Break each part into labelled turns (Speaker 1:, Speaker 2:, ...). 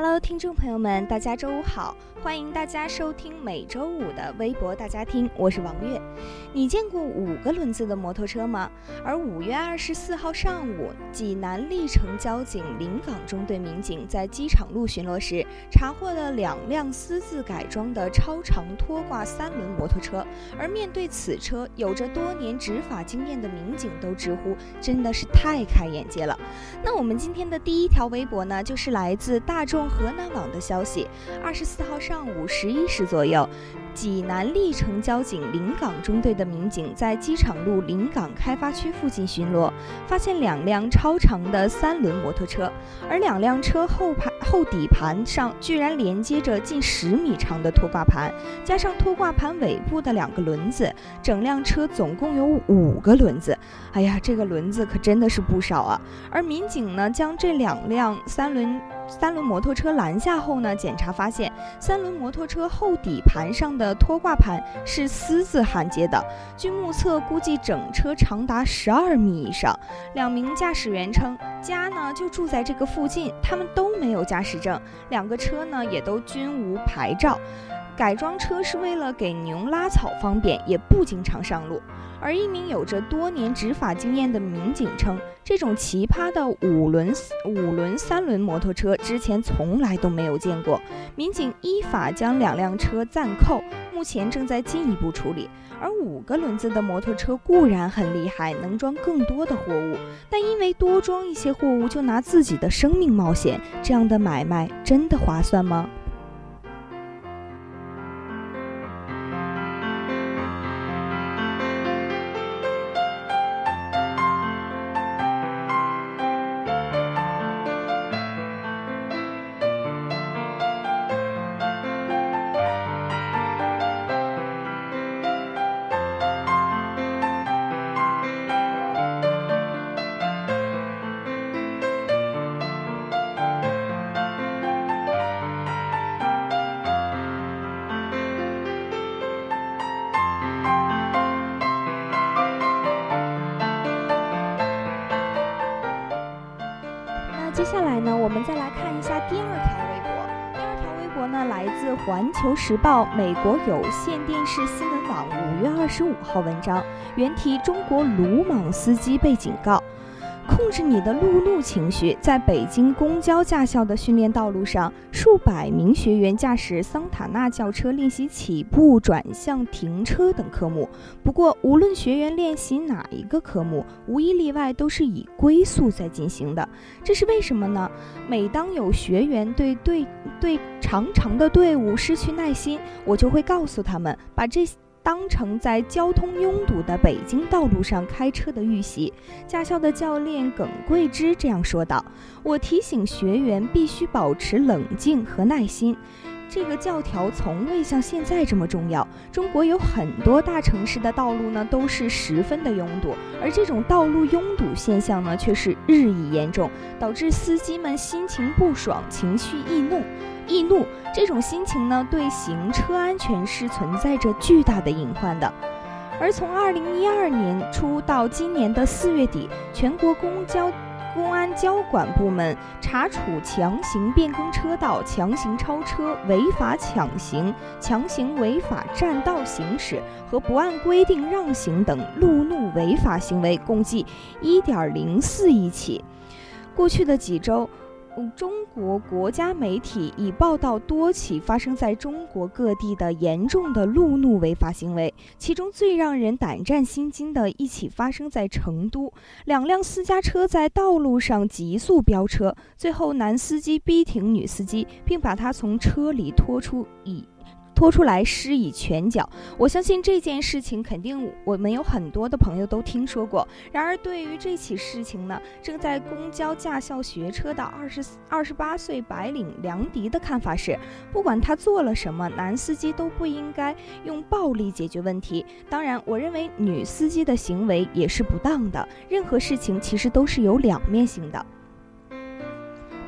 Speaker 1: Hello，听众朋友们，大家周五好。欢迎大家收听每周五的微博大家听，我是王悦。你见过五个轮子的摩托车吗？而五月二十四号上午，济南历城交警临港中队民警在机场路巡逻时，查获了两辆私自改装的超长拖挂三轮摩托车。而面对此车，有着多年执法经验的民警都直呼真的是太开眼界了。那我们今天的第一条微博呢，就是来自大众河南网的消息，二十四号。上午十一时左右，济南历城交警临港中队的民警在机场路临港开发区附近巡逻，发现两辆超长的三轮摩托车，而两辆车后排后底盘上居然连接着近十米长的拖挂盘，加上拖挂盘尾部的两个轮子，整辆车总共有五个轮子。哎呀，这个轮子可真的是不少啊！而民警呢，将这两辆三轮。三轮摩托车拦下后呢，检查发现三轮摩托车后底盘上的拖挂盘是私自焊接的。据目测，估计整车长达十二米以上。两名驾驶员称，家呢就住在这个附近，他们都没有驾驶证，两个车呢也都均无牌照。改装车是为了给牛拉草方便，也不经常上路。而一名有着多年执法经验的民警称，这种奇葩的五轮五轮三轮摩托车之前从来都没有见过。民警依法将两辆车暂扣，目前正在进一步处理。而五个轮子的摩托车固然很厉害，能装更多的货物，但因为多装一些货物就拿自己的生命冒险，这样的买卖真的划算吗？下来呢，我们再来看一下第二条微博。第二条微博呢，来自《环球时报》美国有线电视新闻网五月二十五号文章，原题：中国鲁莽司机被警告。控制你的路怒情绪。在北京公交驾校的训练道路上，数百名学员驾驶桑塔纳轿车练习起步、转向、停车等科目。不过，无论学员练习哪一个科目，无一例外都是以龟速在进行的。这是为什么呢？每当有学员对对对长长的队伍失去耐心，我就会告诉他们，把这。当成在交通拥堵的北京道路上开车的预习，驾校的教练耿桂芝这样说道：“我提醒学员必须保持冷静和耐心。这个教条从未像现在这么重要。中国有很多大城市的道路呢，都是十分的拥堵，而这种道路拥堵现象呢，却是日益严重，导致司机们心情不爽，情绪易怒。”易怒这种心情呢，对行车安全是存在着巨大的隐患的。而从二零一二年初到今年的四月底，全国公交公安交管部门查处强行变更车道、强行超车、违法抢行、强行违法占道行驶和不按规定让行等路怒违法行为，共计一点零四亿起。过去的几周。中国国家媒体已报道多起发生在中国各地的严重的路怒违法行为，其中最让人胆战心惊的一起发生在成都，两辆私家车在道路上急速飙车，最后男司机逼停女司机，并把她从车里拖出以。拖出来施以拳脚。我相信这件事情肯定我们有很多的朋友都听说过。然而，对于这起事情呢，正在公交驾校学车的二十二十八岁白领梁迪的看法是：不管他做了什么，男司机都不应该用暴力解决问题。当然，我认为女司机的行为也是不当的。任何事情其实都是有两面性的。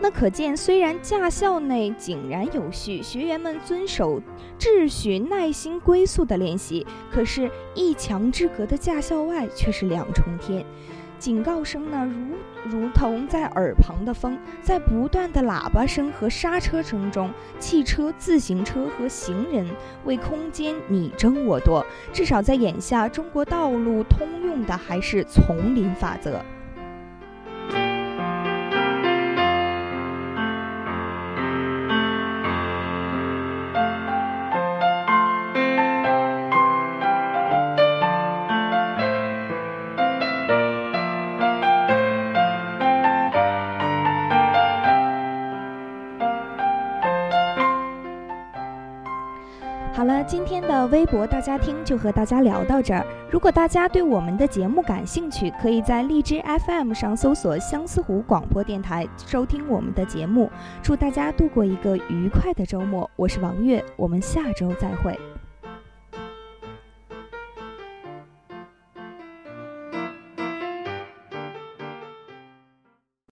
Speaker 1: 那可见，虽然驾校内井然有序，学员们遵守秩序、耐心归宿的练习，可是，一墙之隔的驾校外却是两重天。警告声呢，如如同在耳旁的风，在不断的喇叭声和刹车声中，汽车、自行车和行人为空间你争我夺。至少在眼下，中国道路通用的还是丛林法则。好了，今天的微博大家听就和大家聊到这儿。如果大家对我们的节目感兴趣，可以在荔枝 FM 上搜索相思湖广播电台收听我们的节目。祝大家度过一个愉快的周末，我是王月，我们下周再会。